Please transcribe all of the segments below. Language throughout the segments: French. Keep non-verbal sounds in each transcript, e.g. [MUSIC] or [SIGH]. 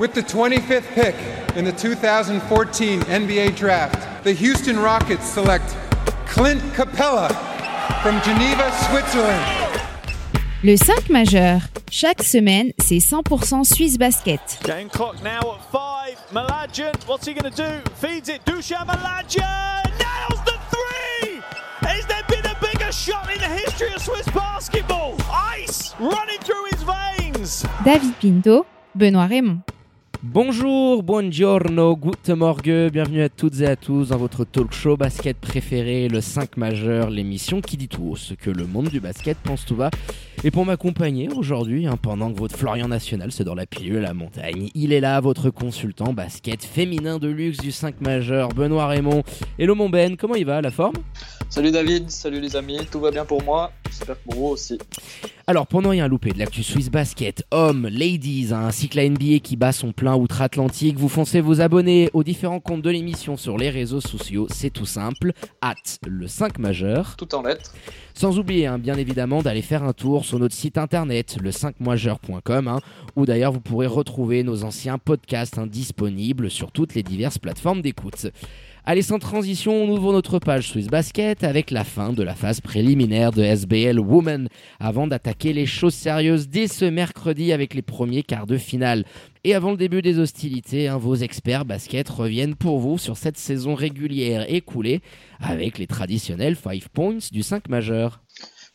With the 25th pick in the 2014 NBA Draft, the Houston Rockets select Clint Capella from Geneva, Switzerland. Le 5 majeur. Chaque semaine, c'est 100% Suisse Basket. Game clock now at 5. Malajan, what's he going to do? Feeds it. Dushan Malajan nails the three. Has there been a bigger shot in the history of Swiss basketball? Ice running through his veins. David Pinto, Benoît Raymond. Bonjour, buongiorno, guten morgue, bienvenue à toutes et à tous dans votre talk show basket préféré, le 5 majeur, l'émission qui dit tout ce que le monde du basket pense tout bas. Et pour m'accompagner aujourd'hui, hein, pendant que votre Florian National se dans la pilule à la montagne, il est là, votre consultant basket féminin de luxe du 5 majeur, Benoît Raymond. Hello mon Ben, comment il va, la forme? Salut David, salut les amis, tout va bien pour moi, j'espère que pour vous aussi. Alors, pour ne rien louper de l'actu Swiss Basket, hommes, ladies, hein, ainsi que la NBA qui bat son plein outre-Atlantique, vous foncez vous abonner aux différents comptes de l'émission sur les réseaux sociaux, c'est tout simple, at le 5 majeur. Tout en lettres. Sans oublier, hein, bien évidemment, d'aller faire un tour sur notre site internet, le 5majeur.com, hein, où d'ailleurs vous pourrez retrouver nos anciens podcasts hein, disponibles sur toutes les diverses plateformes d'écoute. Allez, sans transition, on ouvre notre page Swiss Basket avec la fin de la phase préliminaire de SBL Women, avant d'attaquer les choses sérieuses dès ce mercredi avec les premiers quarts de finale. Et avant le début des hostilités, hein, vos experts basket reviennent pour vous sur cette saison régulière écoulée avec les traditionnels 5 points du 5 majeur.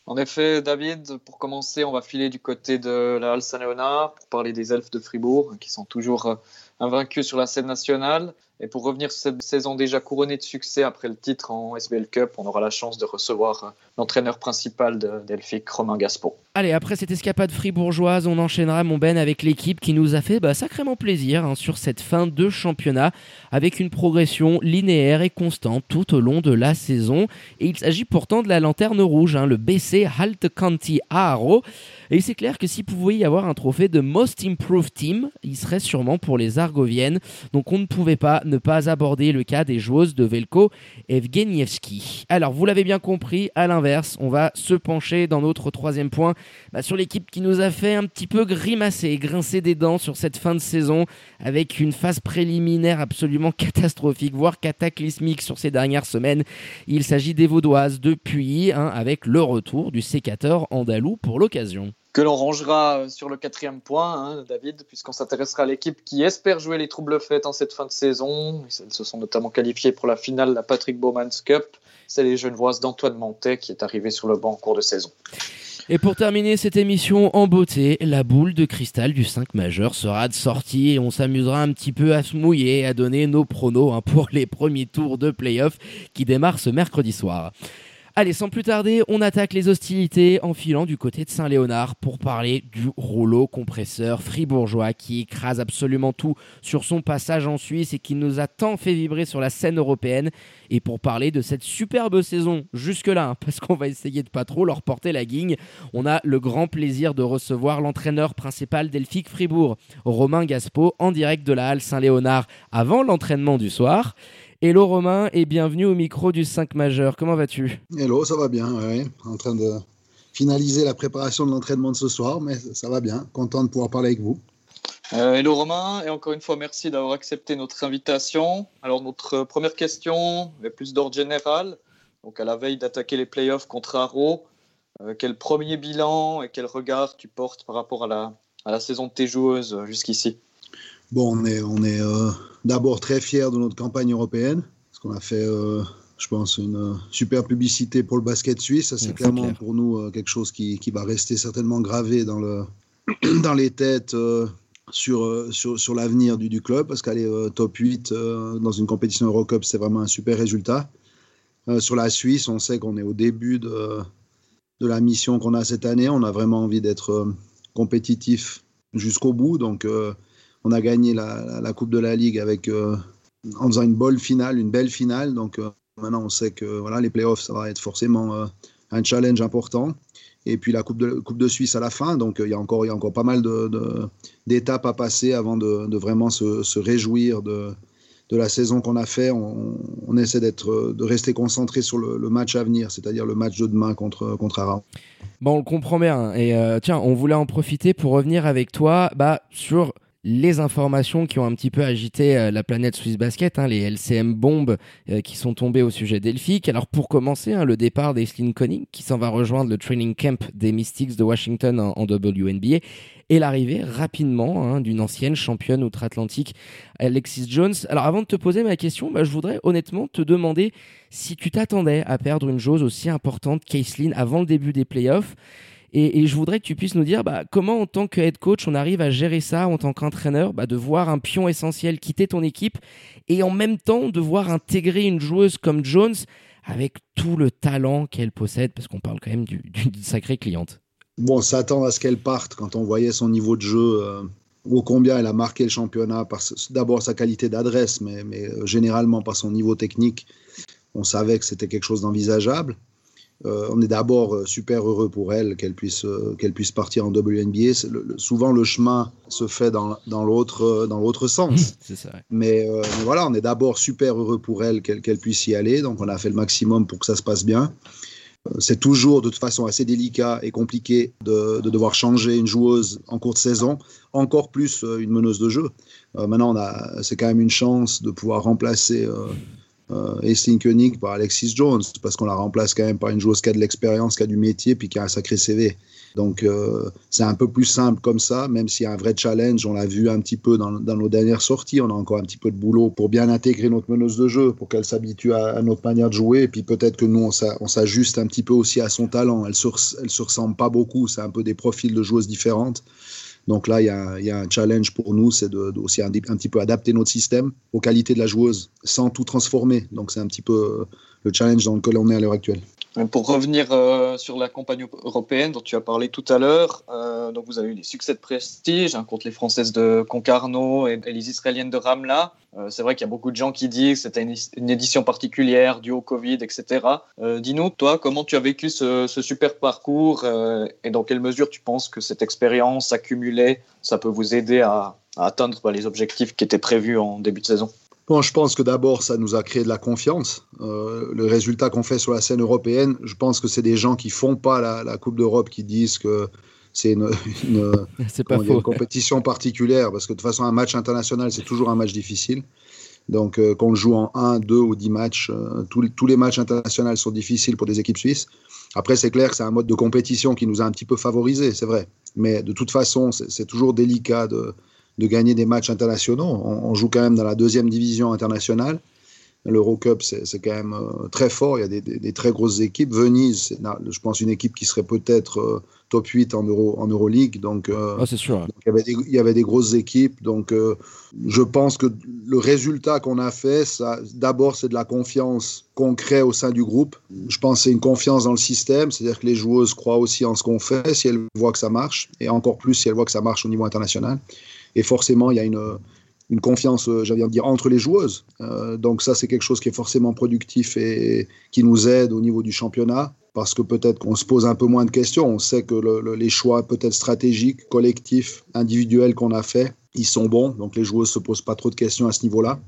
En effet, David, pour commencer, on va filer du côté de la Halle Saint-Léonard pour parler des elfes de Fribourg qui sont toujours euh, invaincus sur la scène nationale. Et pour revenir cette saison déjà couronnée de succès après le titre en SBL Cup, on aura la chance de recevoir euh, l'entraîneur principal de Delphic, Romain Gaspo. Allez, après cette escapade fribourgeoise, on enchaînera mon Ben avec l'équipe qui nous a fait bah, sacrément plaisir hein, sur cette fin de championnat avec une progression linéaire et constante tout au long de la saison. Et il s'agit pourtant de la lanterne rouge, hein, le BC Halt County Aaro. Et c'est clair que s'il pouvait y avoir un trophée de Most Improved Team, il serait sûrement pour les Argoviennes. Donc on ne pouvait pas ne pas aborder le cas des joueuses de Velko Evgenievski. Alors vous l'avez bien compris, à l'inverse, on va se pencher dans notre troisième point bah, sur l'équipe qui nous a fait un petit peu grimacer, grincer des dents sur cette fin de saison avec une phase préliminaire absolument catastrophique, voire cataclysmique sur ces dernières semaines. Il s'agit des Vaudoises depuis, hein, avec le retour du sécateur andalou pour l'occasion que l'on rangera sur le quatrième point, hein, David, puisqu'on s'intéressera à l'équipe qui espère jouer les troubles faits en cette fin de saison. Elles se sont notamment qualifiées pour la finale de la Patrick Bowman's Cup. C'est les Genevoises d'Antoine Montet qui est arrivé sur le banc en cours de saison. Et pour terminer cette émission en beauté, la boule de cristal du 5 majeur sera de sortie et on s'amusera un petit peu à se mouiller à donner nos pronos hein, pour les premiers tours de playoff qui démarrent ce mercredi soir. Allez, sans plus tarder, on attaque les hostilités en filant du côté de Saint-Léonard pour parler du rouleau compresseur fribourgeois qui écrase absolument tout sur son passage en Suisse et qui nous a tant fait vibrer sur la scène européenne. Et pour parler de cette superbe saison jusque-là, hein, parce qu'on va essayer de pas trop leur porter la guigne, on a le grand plaisir de recevoir l'entraîneur principal d'Elphick Fribourg, Romain Gaspo, en direct de la Halle Saint-Léonard avant l'entraînement du soir. Hello Romain et bienvenue au micro du 5 majeur. Comment vas-tu? Hello, ça va bien, oui. En train de finaliser la préparation de l'entraînement de ce soir, mais ça va bien. Content de pouvoir parler avec vous. Euh, hello Romain, et encore une fois merci d'avoir accepté notre invitation. Alors notre première question est plus d'ordre général. Donc à la veille d'attaquer les playoffs contre Haro, euh, quel premier bilan et quel regard tu portes par rapport à la, à la saison de tes joueuses jusqu'ici? Bon, on est, on est euh, d'abord très fiers de notre campagne européenne, parce qu'on a fait, euh, je pense, une euh, super publicité pour le basket suisse. Ça, c'est clairement clair. pour nous quelque chose qui, qui, va rester certainement gravé dans, le, [CLEARS THROAT] dans les têtes sur, sur, sur l'avenir du, du, club, parce qu'aller top 8 dans une compétition Eurocup, c'est vraiment un super résultat. sur la Suisse, on sait qu'on est au début de, de la mission qu'on a cette année. On a vraiment envie d'être compétitif jusqu'au bout. Donc, on a gagné la, la, Coupe de la Ligue avec, euh, en faisant une bonne finale, une belle finale. Donc euh, maintenant, on sait que voilà, les playoffs, ça va être forcément euh, un challenge important. Et puis la Coupe de, coupe de Suisse à la fin. Donc il y, a encore, y a encore pas mal d'étapes de, de, à passer avant de, de vraiment se, se, réjouir de, la saison qu'on a fait. On, on essaie de rester concentré sur le, match à venir, c'est-à-dire le match de demain contre, contre. Bon, on le comprend bien. Et euh, tiens, on voulait en profiter pour revenir avec toi bah, sur les informations qui ont un petit peu agité euh, la planète Swiss Basket, hein, les LCM bombes euh, qui sont tombées au sujet d'Elphick. Alors pour commencer, hein, le départ d'Aislinn Conning qui s'en va rejoindre le training camp des Mystics de Washington en, WNBA et l'arrivée rapidement hein, d'une ancienne championne outre-Atlantique, Alexis Jones. Alors avant de te poser ma question, bah, je voudrais honnêtement te demander si tu t'attendais à perdre une chose aussi importante qu'Aislinn avant le début des playoffs. Et, je voudrais que tu puisses nous dire bah, comment, en tant que head coach, on arrive à gérer ça en tant qu'entraîneur, bah, de voir un pion essentiel quitter ton équipe et en même temps de voir intégrer une joueuse comme Jones avec tout le talent qu'elle possède, parce qu'on parle quand même d'une sacrée cliente. Bon, s'attendre à ce qu'elle parte quand on voyait son niveau de jeu. Euh, ou combien elle a marqué le championnat d'abord sa qualité d'adresse, mais, mais, euh, généralement par son niveau technique. On savait que c'était quelque chose d'envisageable. Euh, on est d'abord euh, super heureux pour elle qu'elle puisse, euh, qu'elle puisse partir en WNBA. souvent, le chemin se fait dans, dans l'autre, sens. [LAUGHS] mais, voilà, on est d'abord super heureux pour elle qu'elle, puisse y aller. Donc, on a fait le maximum pour que ça se passe bien. C'est toujours de toute façon assez délicat et compliqué de, de, devoir changer une joueuse en cours de saison, encore plus une meneuse de jeu. maintenant, c'est quand même une chance de pouvoir remplacer euh, Koenig par Alexis Jones, parce qu'on la remplace quand même par une joueuse qui a de l'expérience, qui a du métier, puis qui a un sacré CV. Donc euh, c'est un peu plus simple comme ça, même s'il y a un vrai challenge, on l'a vu un petit peu dans, nos dernières sorties, on a encore un petit peu de boulot pour bien intégrer notre meneuse de jeu, pour qu'elle s'habitue à, notre manière de jouer, et puis peut-être que nous, on s'ajuste un petit peu aussi à son talent. Elle ne elle se ressemble pas beaucoup, c'est un peu des profils de joueuses différentes. Donc là, il y a, un challenge pour nous, c'est de, aussi un, petit peu adapter notre système aux qualités de la joueuse sans tout transformer. Donc c'est un petit peu le challenge dans lequel on est à l'heure actuelle. Pour revenir euh, sur la campagne européenne dont tu as parlé tout à l'heure, euh, vous avez eu des succès de prestige hein, contre les Françaises de Concarneau et, les Israéliennes de Ramla. Euh, c'est vrai qu'il y a beaucoup de gens qui disent que c'était une, édition particulière due au Covid, etc. Dis-nous, toi, comment tu as vécu ce, super parcours et dans quelle mesure tu penses que cette expérience accumulée, ça peut vous aider à, atteindre bah, les objectifs qui étaient prévus en début de saison? Bon, je pense que d'abord, ça nous a créé de la confiance. Euh, le résultat qu'on fait sur la scène européenne, je pense que c'est des gens qui font pas la, Coupe d'Europe qui disent que c'est une, [LAUGHS] [LAUGHS] compétition particulière, parce que de toute façon, un match international, c'est toujours un match difficile. Donc, euh, qu'on le joue en 1, 2 ou 10 matchs, euh, tous, les matchs internationaux sont difficiles pour des équipes suisses. Après, c'est clair que c'est un mode de compétition qui nous a un petit peu favorisé, c'est vrai. Mais de toute façon, c'est toujours délicat de, de gagner des matchs internationaux. On, joue quand même dans la deuxième division internationale. L'Eurocup, c'est quand même euh, très fort. Il y a des, très grosses équipes. Venise, je pense, une équipe qui serait peut-être euh, top 8 en, Euro, en Euroleague. Donc, euh, ah, c'est sûr. il, y avait des, il, y avait des, grosses équipes. Donc, je pense que le résultat qu'on a fait, d'abord, c'est de la confiance qu'on crée au sein du groupe. Je pense que c'est une confiance dans le système. C'est-à-dire que les joueuses croient aussi en ce qu'on fait si elles voient que ça marche. Et encore plus si elles voient que ça marche au niveau international. Et forcément, il y a une, une confiance, euh, j'allais dire, entre les joueuses. Euh, donc ça, c'est quelque chose qui est forcément productif et qui nous aide au niveau du championnat, parce que peut-être qu'on se pose un peu moins de questions. On sait que les choix peut-être stratégiques, collectifs, individuels qu'on a faits, ils sont bons. Donc les joueuses se posent pas trop de questions à ce niveau-là.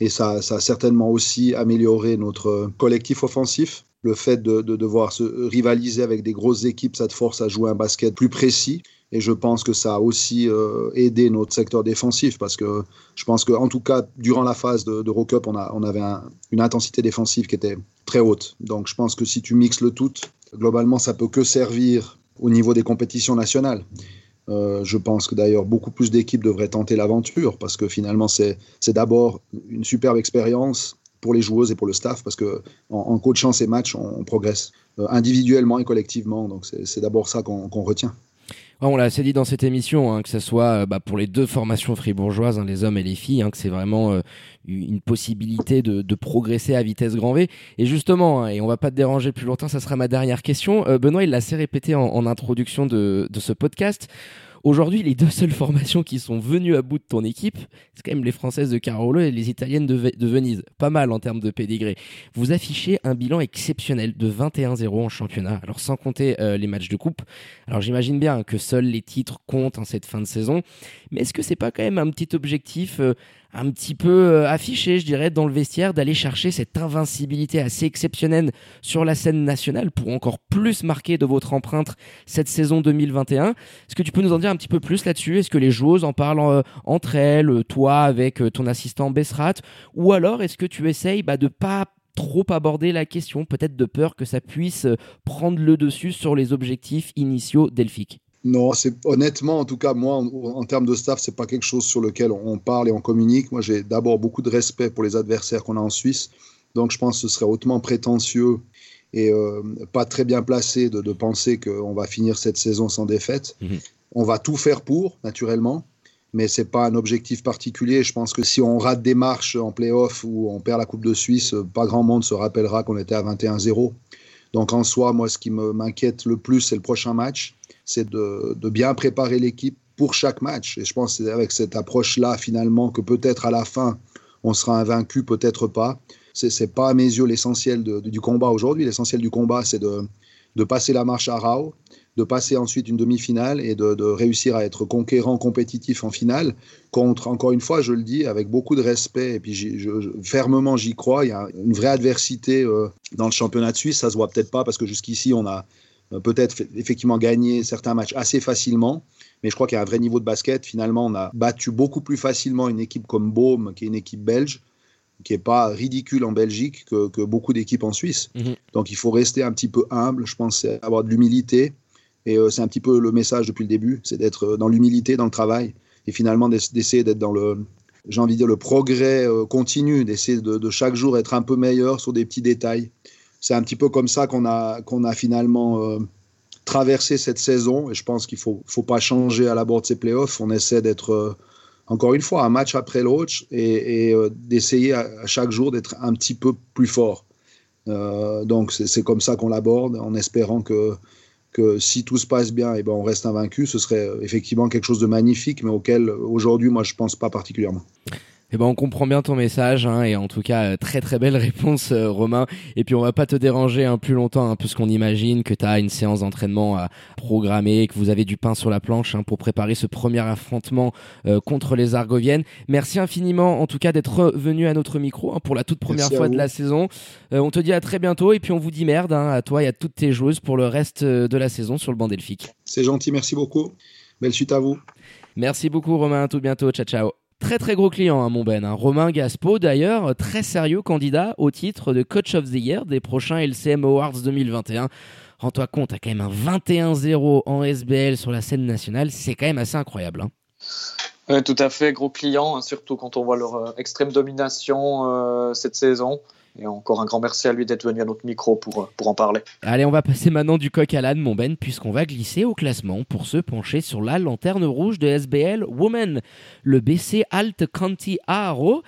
Et ça, ça a certainement aussi amélioré notre collectif offensif. Le fait de, de devoir se rivaliser avec des grosses équipes, ça te force à jouer un basket plus précis et je pense que ça a aussi euh, aidé notre secteur défensif parce que je pense qu'en tout cas, durant la phase de, de on, a, on avait une intensité défensive qui était très haute. Donc je pense que si tu mixes le tout, globalement, ça peut que servir au niveau des compétitions nationales. Euh, je pense que d'ailleurs beaucoup plus d'équipes devraient tenter l'aventure parce que finalement c'est d'abord une superbe expérience pour les joueuses et pour le staff parce que en, coachant ces matchs on, progresse euh, individuellement et collectivement donc c'est d'abord ça qu'on retient on l'a assez dit dans cette émission, hein, que ce soit euh, bah, pour les deux formations fribourgeoises, hein, les hommes et les filles, hein, que c'est vraiment euh, une possibilité de, progresser à vitesse grand V. Et justement, et on va pas te déranger plus longtemps, ça sera ma dernière question. Benoît, il l'a assez répété en, introduction de ce podcast. Aujourd'hui, les deux seules formations qui sont venues à bout de ton équipe, c'est quand même les Françaises de Carolo et les Italiennes de, Venise. Pas mal en termes de pédigré. Vous affichez un bilan exceptionnel de 21-0 en championnat, alors sans compter euh, les matchs de coupe. Alors j'imagine bien que seuls les titres comptent en cette fin de saison, mais est-ce que c'est pas quand même un petit objectif euh, un petit peu euh, affiché, je dirais, dans le vestiaire, d'aller chercher cette invincibilité assez exceptionnelle sur la scène nationale pour encore plus marquer de votre empreinte cette saison 2021. Est-ce que tu peux nous en dire un petit peu plus là-dessus? Est-ce que les joueuses en parlent euh, entre elles, toi avec euh, ton assistant Bessrat Ou alors est-ce que tu essayes bah, de pas trop aborder la question, peut-être de peur que ça puisse prendre le dessus sur les objectifs initiaux d'Elphick non, c'est honnêtement, en tout cas, moi, en, termes de staff, c'est pas quelque chose sur lequel on parle et on communique. Moi, j'ai d'abord beaucoup de respect pour les adversaires qu'on a en Suisse, donc je pense que ce serait hautement prétentieux et euh, pas très bien placé de, penser qu'on va finir cette saison sans défaite. Mhm. On va tout faire pour, naturellement, mais c'est pas un objectif particulier. Je pense que si on rate des marches en playoff ou on perd la Coupe de Suisse, pas grand monde se rappellera qu'on était à 21-0. Donc en soi, moi, ce qui m'inquiète le plus, c'est le prochain match c'est de, bien préparer l'équipe pour chaque match. Et je pense que c'est avec cette approche-là, finalement, que peut-être à la fin, on sera invaincu, peut-être pas. Ce n'est pas à mes yeux l'essentiel du combat aujourd'hui. L'essentiel du combat, c'est de, passer la marche à Rao, de passer ensuite une demi-finale et de, réussir à être conquérant, compétitif en finale contre, encore une fois, je le dis avec beaucoup de respect et puis fermement j'y crois, il y a une vraie adversité euh, dans le championnat de Suisse, ça se voit peut-être pas parce que jusqu'ici on a peut-être effectivement gagner certains matchs assez facilement. Mais je crois qu'il y a un vrai niveau de basket. Finalement, on a battu beaucoup plus facilement une équipe comme Baume, qui est une équipe belge, qui n'est pas ridicule en Belgique que, beaucoup d'équipes en Suisse. Mhm. Donc il faut rester un petit peu humble, je pense, avoir de l'humilité. Et euh, c'est un petit peu le message depuis le début, c'est d'être euh, dans l'humilité, dans le travail, et finalement d'essayer d'être dans le, j'ai envie de dire, le progrès continu, d'essayer de, de, chaque jour être un peu meilleur sur des petits détails c'est un petit peu comme ça qu'on a, qu'on a finalement euh, traversé cette saison. Et je pense qu'il ne faut, faut pas changer à la bord de ces playoffs. On essaie d'être, euh, encore une fois, un match après l'autre et, euh, d'essayer à, chaque jour d'être un petit peu plus fort. donc c'est comme ça qu'on l'aborde, en espérant que, que si tout se passe bien, et eh ben on reste invaincu. Ce serait effectivement quelque chose de magnifique, mais auquel aujourd'hui, moi, je ne pense pas particulièrement. Eh ben, on comprend bien ton message, hein, et en tout cas, euh, très très belle réponse, euh, Romain. Et puis, on va pas te déranger un hein, plus longtemps, hein, puisqu'on imagine que tu as une séance d'entraînement à programmer, que vous avez du pain sur la planche pour préparer ce premier affrontement euh, contre les Argoviennes. Merci infiniment, en tout cas, d'être venu à notre micro pour la toute première fois de la saison. on te dit à très bientôt, et puis on vous dit merde à toi et à toutes tes joueuses pour le reste de la saison sur le banc delphique. C'est gentil, merci beaucoup. Belle suite à vous. Merci beaucoup, Romain. À tout bientôt. Ciao, ciao. Très très gros client, hein, mon Ben. Hein. Romain Gaspo, d'ailleurs, très sérieux candidat au titre de Coach of the Year des prochains LCM Awards 2021. Rends-toi compte, à quand même un 21-0 en SBL sur la scène nationale, c'est quand même assez incroyable. Hein. tout à fait, gros client, surtout quand on voit leur euh, extrême domination euh, cette saison. Et encore un grand merci à lui d'être venu à notre micro pour, euh, pour en parler. Allez, on va passer maintenant du coq à l'âne, mon Ben, puisqu'on va glisser au classement pour se pencher sur la lanterne rouge de SBL Women, le BC Alt County Aaro.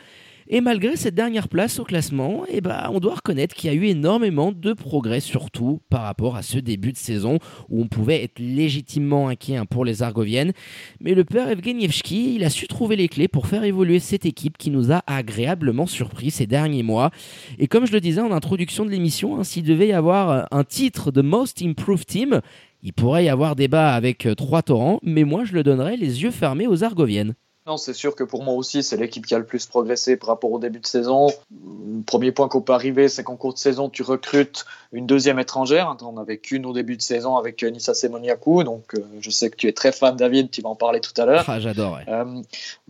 Et malgré cette dernière place au classement, eh ben, on doit reconnaître qu'il y a eu énormément de progrès, surtout par rapport à ce début de saison où on pouvait être légitimement inquiet hein, pour les Argoviennes. Mais le père Evgenievski, il a su trouver les clés pour faire évoluer cette équipe qui nous a agréablement surpris ces derniers mois. Et comme je le disais en introduction de l'émission, hein, s'il devait y avoir un titre de Most Improved Team, il pourrait y avoir débat avec euh, trois torrents, mais moi je le donnerais les yeux fermés aux Argoviennes. Non, c'est sûr que pour moi aussi, c'est l'équipe qui a le plus progressé par rapport au début de saison. Le premier point qu'on peut arriver, c'est qu'en cours de saison, tu recrutes une deuxième étrangère. On n'avait qu'une au début de saison avec euh, Nissa Semoniakou. Donc, euh, je sais que tu es très fan, David, tu vas en parler tout à l'heure. [LAUGHS] Ah, j'adore. Euh,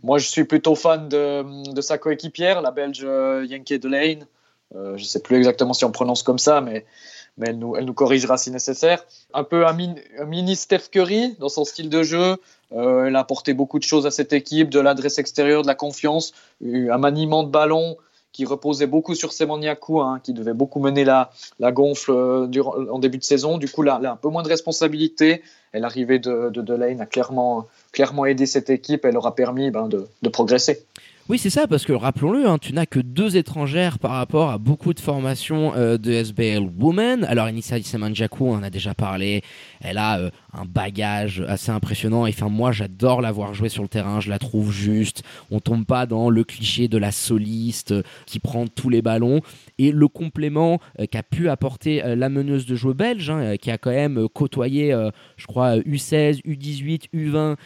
moi, je suis plutôt fan de, sa coéquipière, la Belge Yankee Delane. je ne sais plus exactement si on prononce comme ça, mais mais elle nous, elle nous corrigera si nécessaire. Un peu un, mini Steph Curry dans son style de jeu. Euh, elle a apporté beaucoup de choses à cette équipe, de l'adresse extérieure, de la confiance, un maniement de ballon qui reposait beaucoup sur Semoniakou, hein, qui devait beaucoup mener la, gonfle euh, durant, en début de saison. Du coup, là, a un peu moins de responsabilité. Et l'arrivée de, de Delane a clairement, aidé cette équipe. Elle leur a permis ben, de progresser. Oui, c'est ça, parce que rappelons-le, hein, tu n'as que deux étrangères par rapport à beaucoup de formations euh, de SBL Women. Alors, Inissa Semanjaku, on en a déjà parlé, elle a euh, un bagage assez impressionnant. Et enfin, moi, j'adore la voir jouer sur le terrain, je la trouve juste. On tombe pas dans le cliché de la soliste euh, qui prend tous les ballons. Et le complément qu'a pu apporter la meneuse de jeu belge, hein, qui a quand même côtoyé, je crois, U16, U18, U20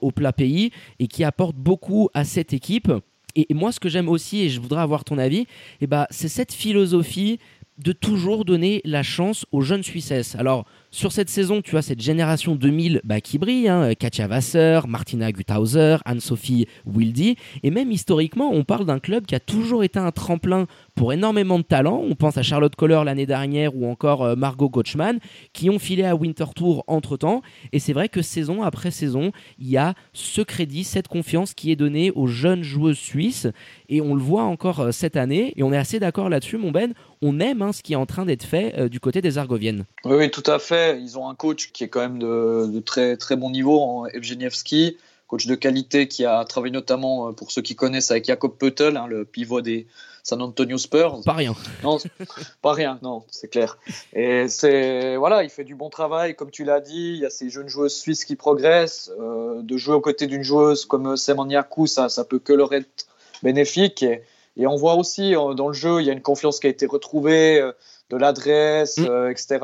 au plat pays, et qui apporte beaucoup à cette équipe Et, moi, ce que j'aime aussi, et je voudrais avoir ton avis, eh ben, c'est cette philosophie de toujours donner la chance aux jeunes Suissesses. Alors, sur cette saison, tu as cette génération 2000 bah, qui brille, hein, Katja Wasser, Martina Guthauser, Anne-Sophie Wildy, et même historiquement, on parle d'un club qui a toujours été un tremplin pour énormément de talents. On pense à Charlotte Kohler l'année dernière ou encore euh, Margot Gochman, qui ont filé à Winter Tour entre-temps, et c'est vrai que saison après saison, il y a ce crédit, cette confiance qui est donnée aux jeunes joueuses suisses, et on le voit encore euh, cette année, et on est assez d'accord là-dessus, mon Ben, on aime hein, ce qui est en train d'être fait euh, du côté des Argoviennes. Oui, tout à fait. Ils ont un coach qui est quand même de, très, très bon niveau, Evgenievski, coach de qualité qui a travaillé notamment, euh, pour ceux qui connaissent, avec Jakob Peutel, hein, le pivot des San Antonio Spurs. Pas rien. Non, [LAUGHS] pas rien, non, c'est clair. Et c'est voilà, il fait du bon travail, comme tu l'as dit. Il y a ces jeunes joueuses suisses qui progressent. Euh, de jouer aux côtés d'une joueuse comme Semaniakou, ça, ça peut que leur être bénéfique. Et, et, on voit aussi euh, dans le jeu, il y a une confiance qui a été retrouvée, de l'adresse, mm. etc.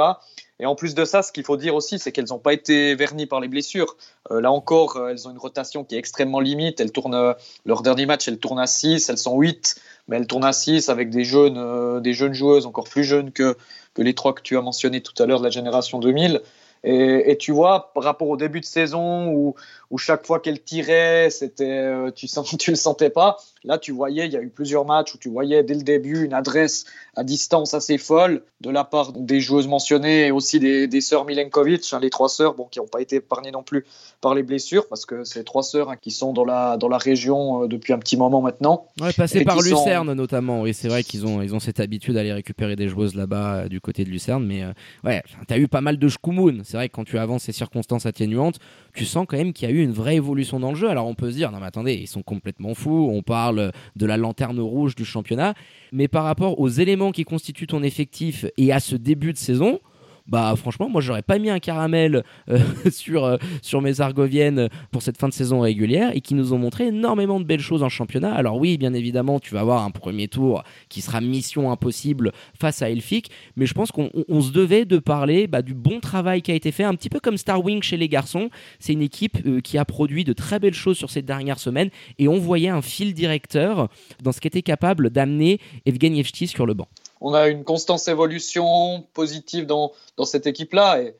Et en plus de ça, ce qu'il faut dire aussi, c'est qu'elles n'ont pas été vernies par les blessures. Euh, là encore, euh, elles ont une rotation qui est extrêmement limite. Elles tournent, euh, leur dernier match, elles tournent à 6, elles sont 8, mais elles tournent à 6 avec des jeunes, des jeunes joueuses encore plus jeunes que, que les trois que tu as mentionnés tout à l'heure de la génération 2000. Et, tu vois, par rapport au début de saison où, chaque fois qu'elle tirait, c'était, tu, [LAUGHS] tu le sentais pas. Là, tu voyais, il y a eu plusieurs matchs où tu voyais dès le début une adresse à distance assez folle de la part des joueuses mentionnées et aussi des, des sœurs Milenkovic, hein, les trois sœurs bon, qui n'ont pas été épargnées non plus par les blessures, parce que c'est trois sœurs hein, qui sont dans la, dans la région euh, depuis un petit moment maintenant. Ouais, passé par Lucerne notamment, oui, c'est vrai qu'ils ont, ils ont cette habitude d'aller récupérer des joueuses là-bas euh, du côté de Lucerne, mais euh, ouais, tu as eu pas mal de schkoumoun. C'est vrai que quand tu avances ces circonstances atténuantes, tu sens quand même qu'il y a eu une vraie évolution dans le jeu. Alors on peut se dire, non mais attendez, ils sont complètement fous, on parle de la lanterne rouge du championnat. Mais par rapport aux éléments qui constituent ton effectif et à ce début de saison, bah franchement moi j'aurais pas mis un caramel euh, [LAUGHS] sur, euh, sur mes argoviennes pour cette fin de saison régulière et qui nous ont montré énormément de belles choses en championnat. Alors oui bien évidemment tu vas avoir un premier tour qui sera mission impossible face à Elfic mais je pense qu'on se devait de parler bah, du bon travail qui a été fait un petit peu comme Starwing chez les garçons. C'est une équipe euh, qui a produit de très belles choses sur ces dernières semaines et on voyait un fil directeur dans ce qu'était capable d'amener Evgenievski sur le banc on a une constante évolution positive dans, dans cette équipe-là. Et,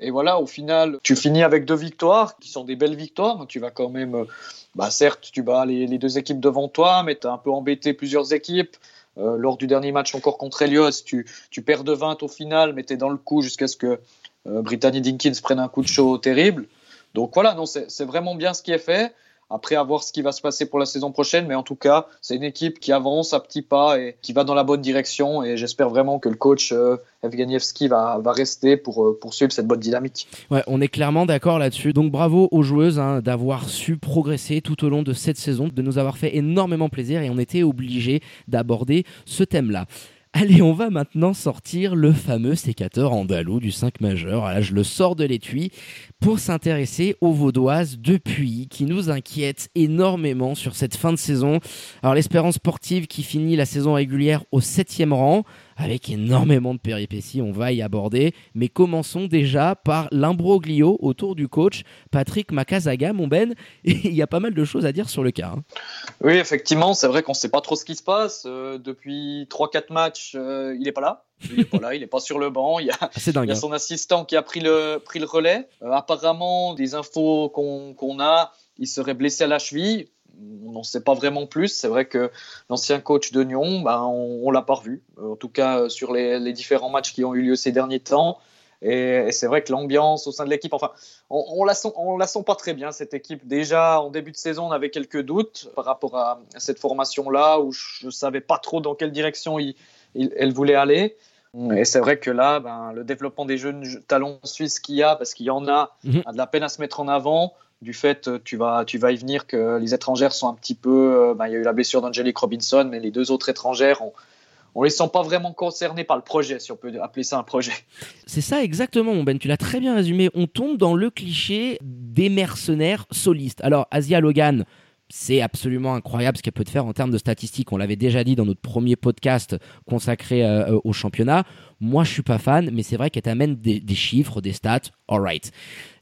et, voilà, au final, tu finis avec deux victoires qui sont des belles victoires. Tu vas quand même, bah certes, tu bats les, deux équipes devant toi, mais tu as un peu embêté plusieurs équipes. Euh, lors du dernier match encore contre Elios, tu, tu perds de 20 au final, mais tu es dans le coup jusqu'à ce que euh, Brittany Dinkins prenne un coup de chaud terrible. Donc voilà, non, c'est vraiment bien ce qui est fait. Après, à voir ce qui va se passer pour la saison prochaine. Mais en tout cas, c'est une équipe qui avance à petits pas et qui va dans la bonne direction. Et j'espère vraiment que le coach euh, Evgenievski va, va rester pour euh, poursuivre cette bonne dynamique. Ouais, on est clairement d'accord là-dessus. Donc bravo aux joueuses hein, d'avoir su progresser tout au long de cette saison, de nous avoir fait énormément plaisir et on était obligé d'aborder ce thème-là. Allez, on va maintenant sortir le fameux sécateur andalou du 5 majeur. Là, je le sors de l'étui pour s'intéresser aux Vaudoises depuis, qui nous inquiètent énormément sur cette fin de saison. Alors, l'espérance sportive qui finit la saison régulière au 7 rang avec énormément de péripéties, on va y aborder. Mais commençons déjà par l'imbroglio autour du coach Patrick Makazaga, mon Ben. [LAUGHS] Il y a pas mal de choses à dire sur le cas. Hein. Oui, effectivement, c'est vrai qu'on ne sait pas trop ce qui se passe. Euh, depuis 3-4 matchs, euh, il n'est pas là. Il n'est pas là, il n'est pas sur le banc. Il y a, [LAUGHS] il y a son assistant qui a pris le, pris le relais. Euh, apparemment, des infos qu'on a, il serait blessé à la cheville on n'en sait pas vraiment plus. C'est vrai que l'ancien coach de Nyon, ben, on, ne l'a pas revu, euh, en tout cas euh, sur les, différents matchs qui ont eu lieu ces derniers temps. Et, c'est vrai que l'ambiance au sein de l'équipe, enfin, on, on, la sent, on la sent pas très bien cette équipe. Déjà en début de saison, on avait quelques doutes par rapport à, cette formation-là où je savais pas trop dans quelle direction elle voulait aller. Et c'est vrai que là, ben, le développement des jeunes talents suisses qu'il y a, parce qu'il y en a, mhm. a de la peine à se mettre en avant du fait, euh, tu vas, tu vas y venir, que les étrangères sont un petit peu. Ben, il y a eu la blessure d'Angelique Robinson, mais les deux autres étrangères, on, ne les sent pas vraiment concernés par le projet, si on peut appeler ça un projet. C'est ça exactement, mon Ben, tu l'as très bien résumé. On tombe dans le cliché des mercenaires solistes. Alors, Asia Logan, c'est absolument incroyable ce qu'elle peut te faire en termes de statistiques. On l'avait déjà dit dans notre premier podcast consacré euh, au championnat. Moi, je suis pas fan, mais c'est vrai qu'elle t'amène des, chiffres, des stats. Alright.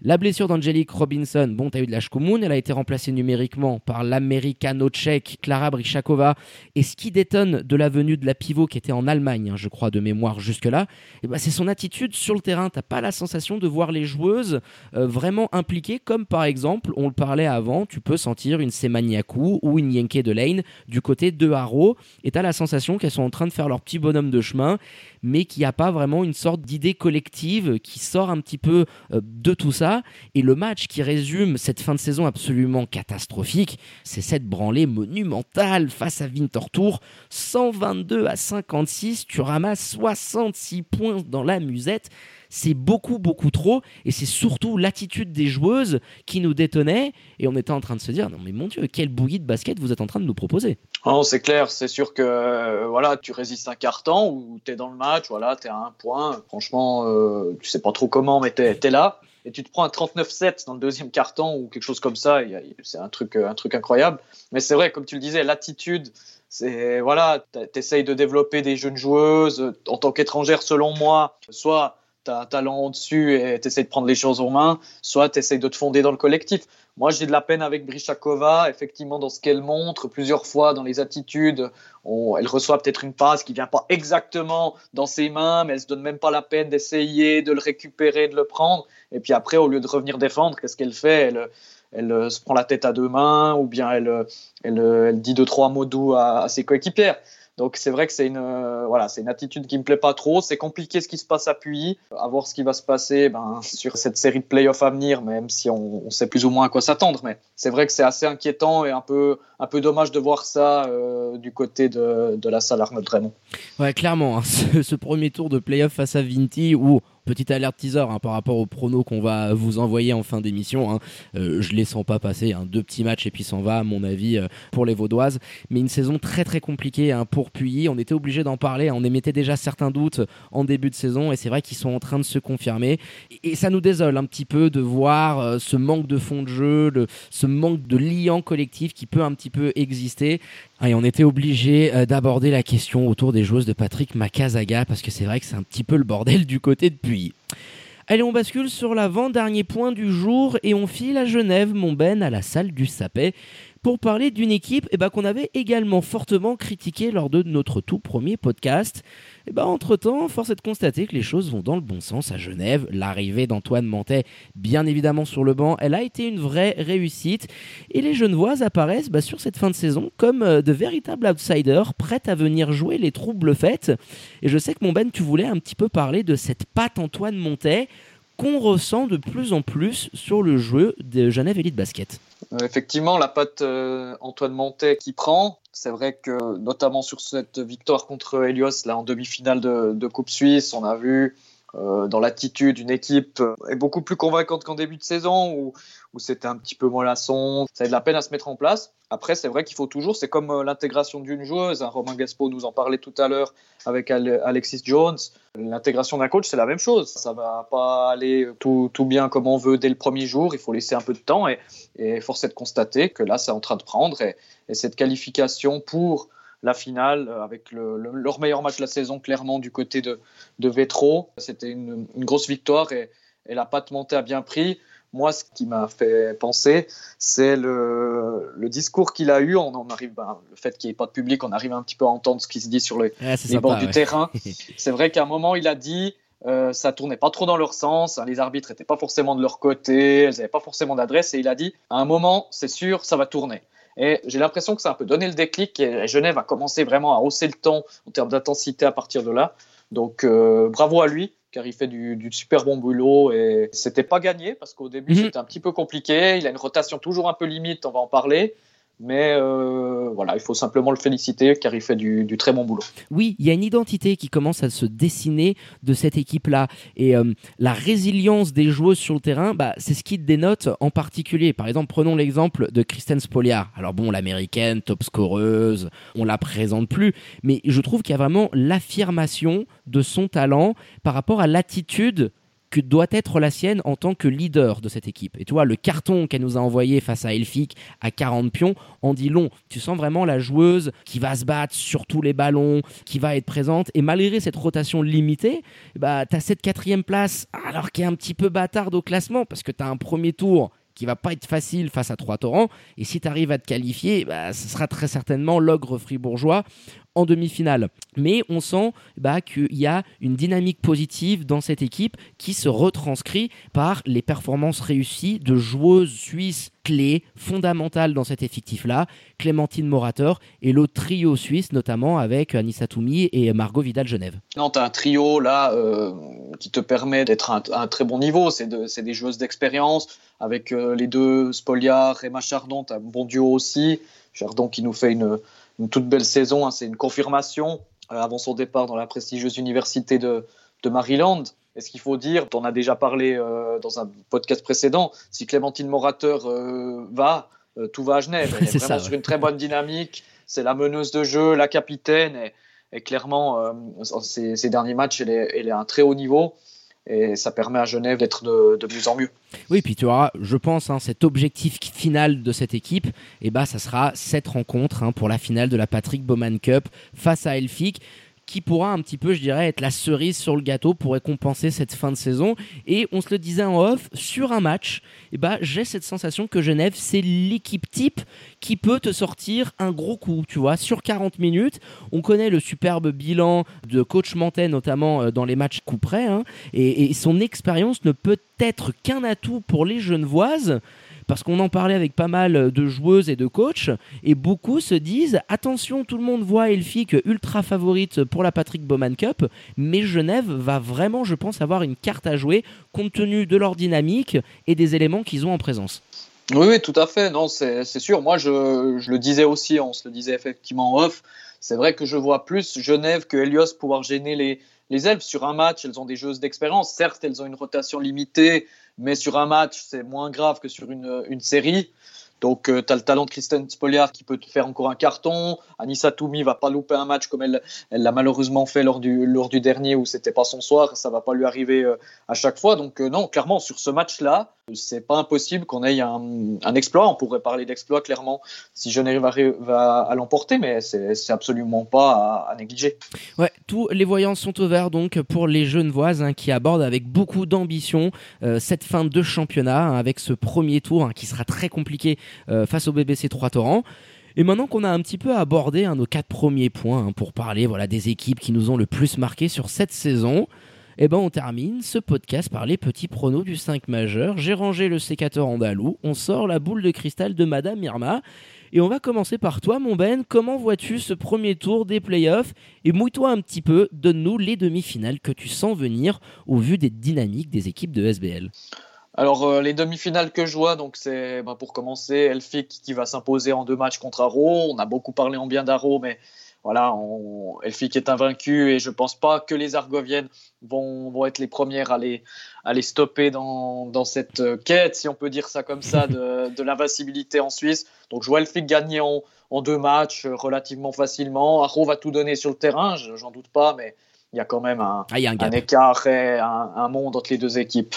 La blessure d'Angelique Robinson, bon, t'as eu de la Shkumun, elle a été remplacée numériquement par l'américano-tchèque Clara Brichakova. Et ce qui détonne de la venue de la pivot qui était en Allemagne, hein, je crois, de mémoire jusque-là, eh ben, c'est son attitude sur le terrain. T'as pas la sensation de voir les joueuses euh, vraiment impliquées, comme par exemple, on le parlait avant, tu peux sentir une Semaniakou ou une Yenke de Lane du côté de Haro, et t'as la sensation qu'elles sont en train de faire leur petit bonhomme de chemin mais qu'il n'y a pas vraiment une sorte d'idée collective qui sort un petit peu euh, de tout ça. Et le match qui résume cette fin de saison absolument catastrophique, c'est cette branlée monumentale face à Winterthur. 122 à 56, tu ramasses 66 points dans la musette c'est beaucoup, beaucoup trop. Et c'est surtout l'attitude des joueuses qui nous détonnait. Et on était en train de se dire, non mais mon Dieu, quel bouillie de basket vous êtes en train de nous proposer. Non, c'est clair, c'est sûr que euh, voilà, tu résistes un quart temps où tu es dans le match, voilà, tu es à un point. Franchement, euh, tu sais pas trop comment, mais tu es, là. Et tu te prends un 39-7 dans le deuxième quart-temps ou quelque chose comme ça, c'est un truc, un truc incroyable. Mais c'est vrai, comme tu le disais, l'attitude, c'est voilà, tu essayes de développer des jeunes joueuses en tant qu'étrangère, selon moi, soit tu un talent au-dessus et tu essaies de prendre les choses en main, soit tu essaies de te fonder dans le collectif. Moi, j'ai de la peine avec Brichakova, effectivement, dans ce qu'elle montre plusieurs fois, dans les attitudes. elle reçoit peut-être une passe qui vient pas exactement dans ses mains, mais elle se donne même pas la peine d'essayer de le récupérer, de le prendre. Et puis après, au lieu de revenir défendre, qu'est-ce qu'elle fait? Elle, elle, se prend la tête à deux mains, ou bien elle, elle, dit deux, trois mots doux à, à ses coéquipières. Donc c'est vrai que c'est une euh, voilà, c'est une attitude qui me plaît pas trop. C'est compliqué ce qui se passe à Puy. À voir ce qui va se passer ben, sur cette série de playoffs à venir, même si on, sait plus ou moins à quoi s'attendre. Mais c'est vrai que c'est assez inquiétant et un peu un peu dommage de voir ça euh, du côté de, de la salle Arnold Raymond. Ouais, clairement, hein, [LAUGHS] ce, premier tour de playoff face à Vinti où Petite alerte teaser hein, par rapport aux pronos qu'on va vous envoyer en fin d'émission. Hein. Euh, je les sens pas passer. Hein. Deux petits matchs et puis s'en va, à mon avis, euh, pour les Vaudoises. Mais une saison très très compliquée hein, pour Puyi. On était obligé d'en parler. On émettait déjà certains doutes en début de saison et c'est vrai qu'ils sont en train de se confirmer. Et, ça nous désole un petit peu de voir euh, ce manque de fond de jeu, ce manque de liant collectif qui peut un petit peu exister. Et on était obligé euh, d'aborder la question autour des joueuses de Patrick Makazaga parce que c'est vrai que c'est un petit peu le bordel du côté de Puy. Allez, on bascule sur l'avant-dernier point du jour et on file à Genève, mon Ben, à la salle du Sapet pour parler d'une équipe eh ben, qu'on avait également fortement critiquée lors de notre tout premier podcast. Et eh ben, entre-temps, force est de constater que les choses vont dans le bon sens à Genève. L'arrivée d'Antoine Mantet, bien évidemment sur le banc, elle a été une vraie réussite. Et les Genevoises apparaissent bah, sur cette fin de saison comme euh, de véritables outsiders, prêtes à venir jouer les troubles faites. Et je sais que mon Ben, tu voulais un petit peu parler de cette patte Antoine Montet qu'on ressent de plus en plus sur le jeu de Genève Elite Basket. Euh, effectivement, la patte euh, Antoine Montet qui prend, c'est vrai que notamment sur cette victoire contre Helios là en demi-finale de, Coupe Suisse, on a vu euh, dans l'attitude une équipe est beaucoup plus convaincante qu'en début de saison où, où c'était un petit peu mollasson, ça a de la peine à se mettre en place. Après, c'est vrai qu'il faut toujours, c'est comme euh, l'intégration d'une joueuse. Hein, Romain Gaspo nous en parlait tout à l'heure avec Alexis Jones. L'intégration d'un coach, c'est la même chose. Ça va pas aller tout, bien comme on veut dès le premier jour. Il faut laisser un peu de temps et, et force est de constater que là, c'est en train de prendre. Et, cette qualification pour la finale euh, avec leur meilleur match de la saison, clairement, du côté de, de Vétro, c'était une, grosse victoire et, et la patte montée a bien pris moi, ce qui m'a fait penser, c'est le, discours qu'il a eu. On, arrive, ben, le fait qu'il n'y ait pas de public, on arrive un petit peu à entendre ce qui se dit sur les, bords du terrain. [LAUGHS] c'est vrai qu'à un moment, il a dit euh, ça tournait pas trop dans leur sens, hein, les arbitres n'étaient pas forcément de leur côté, elles n'avaient pas forcément d'adresse, et il a dit à un moment, c'est sûr, ça va tourner. Et j'ai l'impression que ça a un peu donné le déclic, et Genève a commencé vraiment à hausser le ton en termes d'intensité à partir de là. Donc euh, bravo à lui car il fait du, super bon boulot et c'était pas gagné parce qu'au début mhm. c'était un petit peu compliqué. Il a une rotation toujours un peu limite, on va en parler. Mais euh, voilà, il faut simplement le féliciter car il fait du, très bon boulot. Oui, il y a une identité qui commence à se dessiner de cette équipe-là. Et euh, la résilience des joueuses sur le terrain, bah, c'est ce qui dénote en particulier. Par exemple, prenons l'exemple de Kristen Spoliar. Alors bon, l'américaine, top scoreuse, on la présente plus. Mais je trouve qu'il y a vraiment l'affirmation de son talent par rapport à l'attitude que doit être la sienne en tant que leader de cette équipe. Et tu vois, le carton qu'elle nous a envoyé face à Elfic à 40 pions en dit long. Tu sens vraiment la joueuse qui va se battre sur tous les ballons, qui va être présente. Et malgré cette rotation limitée, bah, tu as cette quatrième place, alors qui est un petit peu bâtarde au classement, parce que tu as un premier tour qui va pas être facile face à trois torrents. Et si tu arrives à te qualifier, bah, ce sera très certainement l'ogre fribourgeois en demi-finale. Mais on sent bah, qu'il y a une dynamique positive dans cette équipe qui se retranscrit par les performances réussies de joueuses suisses clés, fondamentales dans cet effectif-là, Clémentine Morateur et l'autre trio suisse, notamment avec Anissa Toumi et Margot Vidal-Genève. Non, tu as un trio là euh, qui te permet d'être à un, très bon niveau. C'est de, des joueuses d'expérience avec euh, les deux Spoliard et Machardon. Tu as un bon duo aussi. Chardon qui nous fait une, une toute belle saison. Hein. C'est une confirmation euh, avant son départ dans la prestigieuse université de, Maryland. Et ce qu'il faut dire, on a déjà parlé euh, dans un podcast précédent, si Clémentine Morateur euh, va, tout va à Genève. Elle [LAUGHS] est, vraiment sur une très bonne dynamique. C'est la meneuse de jeu, la capitaine. Et, clairement, ces, ces, derniers matchs, elle est, elle est à un très haut niveau et ça permet à Genève d'être de, mieux en mieux. Oui, puis tu auras, je pense, hein, cet objectif final de cette équipe, et bah, ça sera cette rencontre hein, pour la finale de la Patrick Bowman Cup face à Elfic qui pourra un petit peu, je dirais, être la cerise sur le gâteau pour récompenser cette fin de saison. Et on se le disait en off, sur un match, eh ben, j'ai cette sensation que Genève, c'est l'équipe type qui peut te sortir un gros coup, tu vois, sur 40 minutes. On connaît le superbe bilan de coach Mantet, notamment euh, dans les matchs coup près, hein, et, et son expérience ne peut être qu'un atout pour les Genevoises parce qu'on en parlait avec pas mal de joueuses et de coachs, et beaucoup se disent attention, tout le monde voit Elfic ultra favorite pour la Patrick Bowman Cup, mais Genève va vraiment, je pense, avoir une carte à jouer compte tenu de leur dynamique et des éléments qu'ils ont en présence. Oui, oui, tout à fait. Non, c'est sûr. Moi, je, le disais aussi, on se le disait effectivement en off. C'est vrai que je vois plus Genève que Helios pouvoir gêner les, les Elfes. Sur un match, elles ont des joueuses d'expérience. Certes, elles ont une rotation limitée mais sur un match, c'est moins grave que sur une, une série. Donc, euh, tu as le talent de Kristen Spoliard qui peut te faire encore un carton. Anissa Toumi va pas louper un match comme elle l'a malheureusement fait lors du, lors du dernier où c'était pas son soir. Ça va pas lui arriver euh, à chaque fois. Donc, euh, non, clairement, sur ce match-là, c'est pas impossible qu'on ait un, un, exploit. On pourrait parler d'exploit, clairement, si Genève va, va à l'emporter, mais c'est absolument pas à, négliger. Ouais, tous les voyants sont ouverts donc pour les jeunes voisins qui abordent avec beaucoup d'ambition cette fin de championnat hein, avec ce premier tour hein, qui sera très compliqué euh, face au BBC 3 Torrents. Et maintenant qu'on a un petit peu abordé nos quatre premiers points hein, pour parler voilà, des équipes qui nous ont le plus marqué sur cette saison, eh ben on termine ce podcast par les petits pronos du 5 majeur. J'ai rangé le sécateur andalou, on sort la boule de cristal de Madame Irma. Et on va commencer par toi, mon Ben. Comment vois-tu ce premier tour des playoffs? Et mouille-toi un petit peu, donne-nous les demi-finales que tu sens venir au vu des dynamiques des équipes de SBL. Alors, euh, les demi-finales que je vois, donc c'est bah, pour commencer Elfic qui va s'imposer en deux matchs contre Aro. On a beaucoup parlé en bien d'Aro, mais voilà, on, Elfic est invaincu et je pense pas que les Argoviennes vont, vont être les premières à les, à les stopper dans, dans, cette euh, quête, si on peut dire ça comme ça, de, de l'invincibilité en Suisse. Donc, je vois Elfic gagner en, en, deux matchs euh, relativement facilement. Aro va tout donner sur le terrain, j'en doute pas, mais il y a quand même un, ah, un, écart et un, un, monde entre les deux équipes.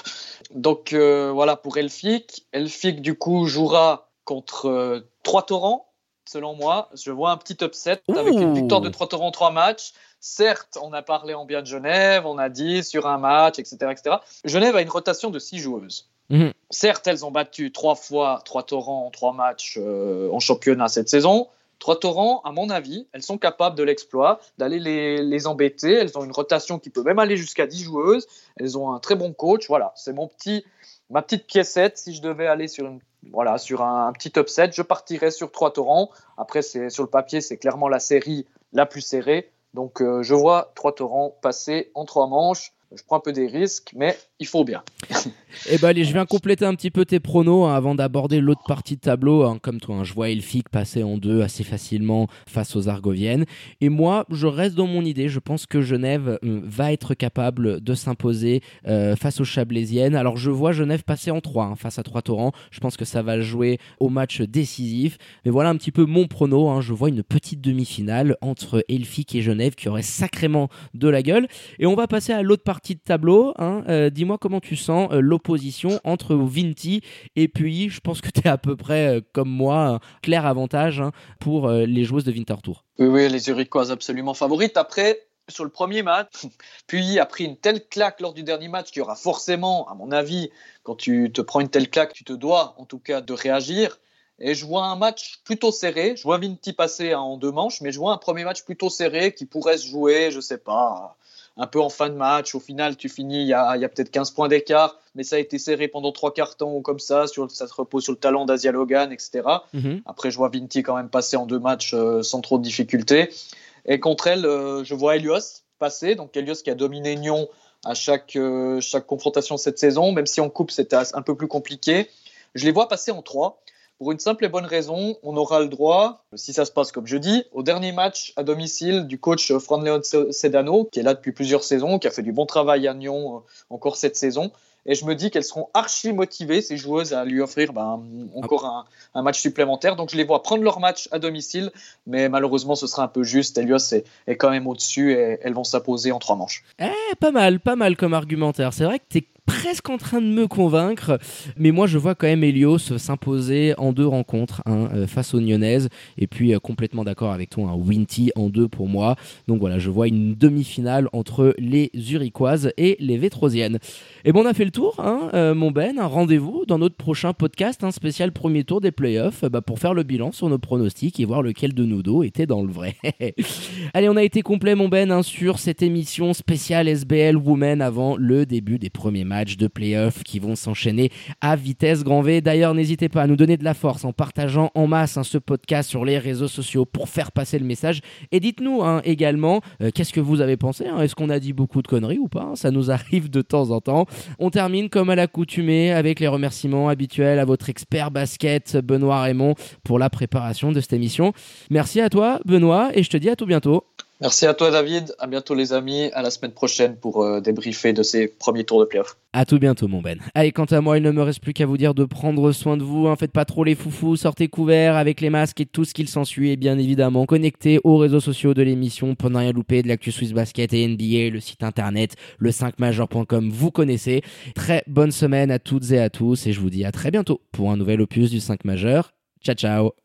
Donc euh, voilà pour Elfic. Elfic du coup jouera contre euh, trois torrents, selon moi. Je vois un petit upset avec une victoire de trois torrents en trois matchs. Certes, on a parlé en bien de Genève, on a dit sur un match, etc. etc. Genève a une rotation de six joueuses. Mhm. Certes, elles ont battu trois fois trois torrents en trois matchs euh, en championnat cette saison. Trois torrents, à mon avis, elles sont capables de l'exploit, d'aller les, embêter. Elles ont une rotation qui peut même aller jusqu'à 10 joueuses. Elles ont un très bon coach. Voilà, c'est mon petit, ma petite piécette. Si je devais aller sur, une, voilà, sur un, petit upset, je partirais sur trois torrents. Après, sur le papier, c'est clairement la série la plus serrée. Donc, euh, je vois trois torrents passer en trois manches je prends un peu des risques, mais il faut bien. [LAUGHS] Eh ben allez, je viens compléter un petit peu tes pronos hein, avant d'aborder l'autre partie de tableau. Hein, comme toi, hein, je vois Elfic passer en deux assez facilement face aux Argoviennes. Et moi, je reste dans mon idée. Je pense que Genève euh, va être capable de s'imposer euh, face aux Chablaisiennes. Alors je vois Genève passer en trois face à trois torrents. Je pense que ça va jouer au match décisif. Mais voilà un petit peu mon prono. Je vois une petite demi-finale entre Elfic et Genève qui aurait sacrément de la gueule. Et on va passer à l'autre partie partie de tableau. Hein, euh, dis-moi comment tu sens euh, l'opposition entre Vinti et puis je pense que tu es à peu près comme moi, clair avantage hein, pour les joueuses de Winterthur. Oui, oui, les Uriquoises absolument favorites. Après, sur le premier match, [LAUGHS] puis a pris une telle claque lors du dernier match qu'il y aura forcément, à mon avis, quand tu te prends une telle claque, tu te dois en tout cas de réagir. Et je vois un match plutôt serré. Je vois Vinti passer en deux manches, mais je vois un premier match plutôt serré qui pourrait se jouer, je sais pas, un peu en fin de match. Au final, tu finis, il y a, peut-être 15 points d'écart, mais ça a été serré pendant trois quarts temps comme ça. Sur, ça se repose sur le talent d'Asia Logan, etc. Mhm. Après, je vois Vinti quand même passer en deux matchs euh, sans trop de difficultés. Et contre elle, euh, je vois Elios passer. Donc Elios qui a dominé Nyon à chaque, euh, chaque confrontation cette saison, même si en coupe c'était un peu plus compliqué. Je les vois passer en trois. Pour une simple et bonne raison, on aura le droit, si ça se passe comme je dis, au dernier match à domicile du coach Fran Leon Sedano, qui est là depuis plusieurs saisons, qui a fait du bon travail à Nyon euh, encore cette saison. Et je me dis qu'elles seront archi motivées, ces joueuses, à lui offrir ben, encore un, match supplémentaire. Donc je les vois prendre leur match à domicile, mais malheureusement ce sera un peu juste. Elios est, est quand même au-dessus et elles vont s'imposer en trois manches. Eh, pas mal, pas mal comme argumentaire. C'est vrai que tu presque en train de me convaincre, mais moi je vois quand même Helios s'imposer en deux rencontres hein, euh, face aux Nyonnaises, et puis euh, complètement d'accord avec toi, un hein, Winty en deux pour moi. Donc voilà, je vois une demi-finale entre les Zurichoises et les Vétrosiennes. Et bon, on a fait le tour, hein, euh, mon Ben. Rendez-vous dans notre prochain podcast, un spécial premier tour des playoffs, bah, pour faire le bilan sur nos pronostics et voir lequel de nous deux était dans le vrai. [LAUGHS] Allez, on a été complet, mon Ben, sur cette émission spéciale SBL Women avant le début des premiers de playoffs qui vont s'enchaîner à vitesse grand V. D'ailleurs, n'hésitez pas à nous donner de la force en partageant en masse hein, ce podcast sur les réseaux sociaux pour faire passer le message. Et dites-nous hein, également euh, qu'est-ce que vous avez pensé. Hein. Est-ce qu'on a dit beaucoup de conneries ou pas Ça nous [LAUGHS] arrive de temps en temps. On termine comme à l'accoutumée avec les remerciements habituels à votre expert basket Benoît Raymond pour la préparation de cette émission. Merci à toi Benoît et je te dis à tout bientôt. Merci à toi David, à bientôt les amis, à la semaine prochaine pour euh, débriefer de ces premiers tours de playoff. À tout bientôt mon Ben. Allez, quant à moi, il ne me reste plus qu'à vous dire de prendre soin de vous, hein. faites pas trop les foufous, sortez couverts avec les masques et tout ce qu'il s'ensuit et bien évidemment connectez aux réseaux sociaux de l'émission pour ne rien louper de l'actu Swiss Basket et NBA, le site internet, le 5major.com, vous connaissez. Très bonne semaine à toutes et à tous et je vous dis à très bientôt pour un nouvel opus du 5 majeur. Ciao ciao